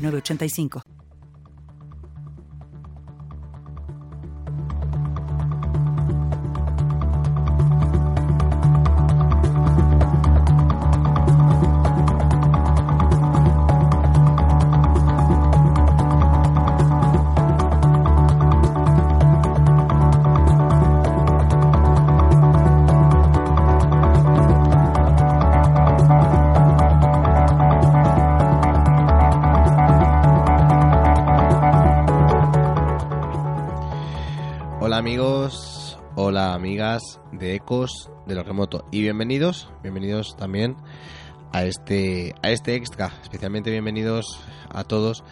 8985. 985. de Ecos de lo remoto. Y bienvenidos, bienvenidos también a este, a este extra. Especialmente bienvenidos a todos,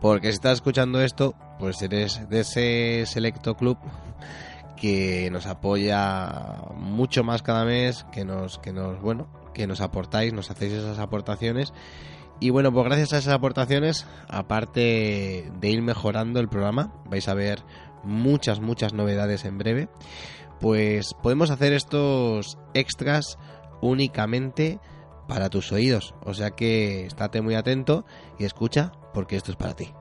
porque si estás escuchando esto, pues eres de ese selecto club que nos apoya mucho más cada mes, que nos, que nos, bueno, que nos aportáis, nos hacéis esas aportaciones. Y bueno, pues gracias a esas aportaciones, aparte de ir mejorando el programa, vais a ver muchas, muchas novedades en breve pues podemos hacer estos extras únicamente para tus oídos. O sea que estate muy atento y escucha porque esto es para ti.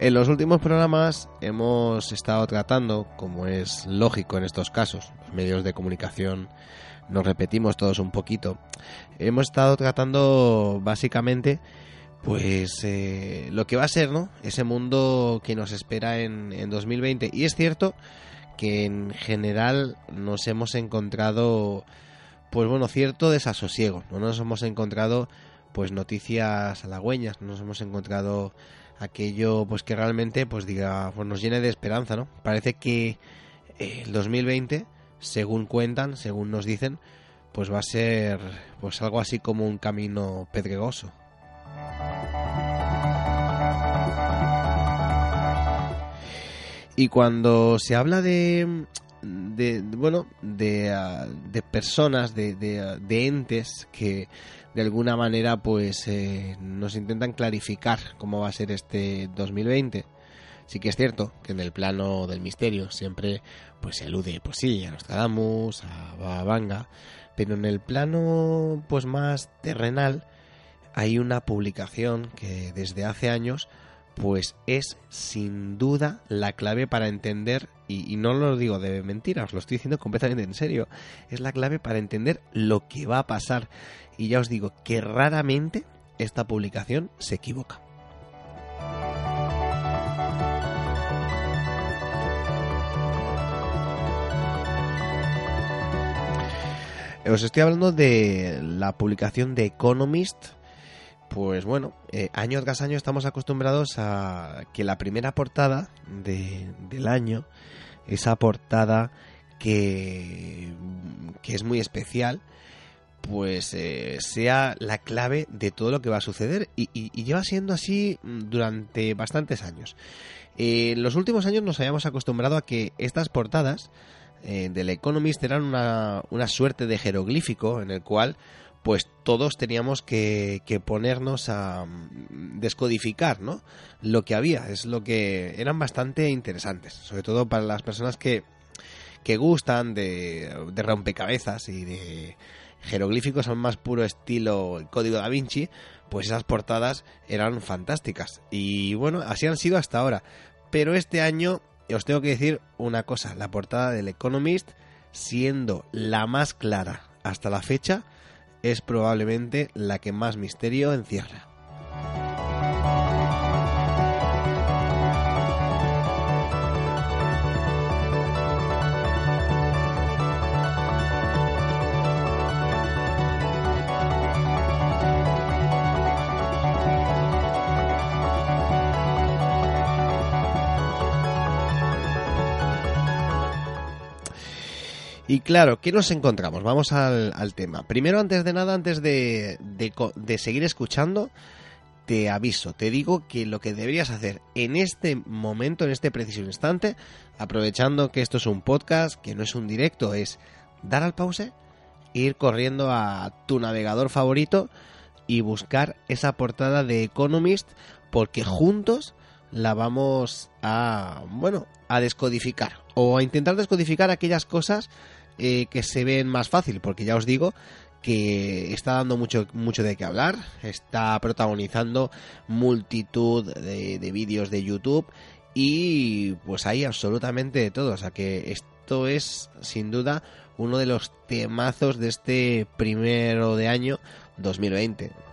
En los últimos programas hemos estado tratando, como es lógico en estos casos, los medios de comunicación nos repetimos todos un poquito, hemos estado tratando básicamente pues eh, lo que va a ser, ¿no? Ese mundo que nos espera en, en 2020. Y es cierto que en general nos hemos encontrado, pues bueno, cierto desasosiego. No nos hemos encontrado, pues noticias halagüeñas, no nos hemos encontrado aquello, pues que realmente, pues diga, pues nos llene de esperanza, ¿no? Parece que eh, el 2020, según cuentan, según nos dicen, pues va a ser, pues algo así como un camino pedregoso. Y cuando se habla de, de, bueno, de, ah, de personas, de, de, entes que de alguna manera pues eh, nos intentan clarificar cómo va a ser este 2020. Sí que es cierto que en el plano del misterio siempre pues se elude, pues sí, a Nostradamus, a Babanga, pero en el plano pues más terrenal hay una publicación que desde hace años pues es sin duda la clave para entender, y, no lo digo de mentira, os lo estoy diciendo completamente en serio, es la clave para entender lo que va a pasar. Y ya os digo que raramente esta publicación se equivoca. Os estoy hablando de la publicación de Economist pues bueno, eh, año tras año estamos acostumbrados a que la primera portada del año, esa portada que, que es muy especial, pues eh, sea la clave de todo lo que va a suceder y, lleva siendo así durante bastantes años. Eh, en los últimos años nos habíamos acostumbrado a que estas portadas del Economist eran una, una suerte de jeroglífico en el cual pues todos teníamos que, ponernos a mm, descodificar, ¿no? Lo que había, es lo que eran bastante interesantes, sobre todo para las personas que, que gustan de, de rompecabezas y de jeroglíficos al más puro estilo código da Vinci, pues esas portadas eran fantásticas. Y bueno, así han sido hasta ahora. Pero este año os tengo que decir una cosa, la portada del Economist, siendo la más clara hasta la fecha, es probablemente la que más misterio encierra. Y claro, ¿qué nos encontramos? Vamos al, tema. Primero, antes de nada, antes de, de, seguir escuchando, te aviso, te digo que lo que deberías hacer en este momento, en este preciso instante, aprovechando que esto es un podcast, que no es un directo, es dar al pause, ir corriendo a tu navegador favorito y buscar esa portada de Economist, porque juntos la vamos a, bueno, a descodificar o a intentar descodificar aquellas cosas eh, que se ven más fácil, porque ya os digo que está dando mucho, mucho de qué hablar, está protagonizando multitud de, de vídeos de YouTube y pues hay absolutamente de todo, o sea que esto es sin duda uno de los temazos de este primero de año 2020.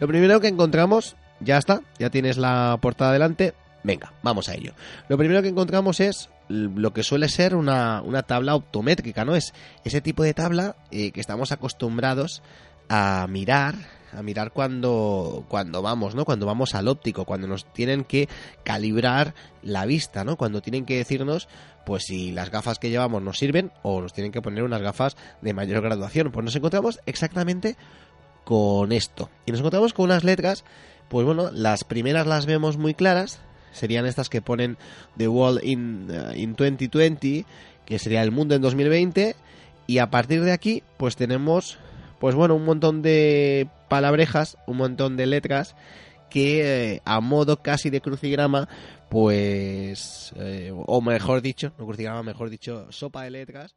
Lo primero que encontramos, ya está, ya tienes la portada delante, venga, vamos a ello. Lo primero que encontramos es lo que suele ser una, tabla optométrica, ¿no? Es ese tipo de tabla eh, que estamos acostumbrados a mirar a mirar cuando, cuando vamos, ¿no? Cuando vamos al óptico, cuando nos tienen que calibrar la vista, ¿no? Cuando tienen que decirnos, pues si las gafas que llevamos nos sirven o nos tienen que poner unas gafas de mayor graduación. Pues nos encontramos exactamente con esto. Y nos encontramos con unas letras, pues bueno, las primeras las vemos muy claras, serían estas que ponen The World in, 2020, uh, que sería el mundo en 2020, y a partir de aquí, pues tenemos, pues bueno, un montón de palabrejas, un montón de letras que eh, a modo casi de crucigrama, pues, eh, o mejor dicho, no crucigrama, mejor dicho, sopa de letras.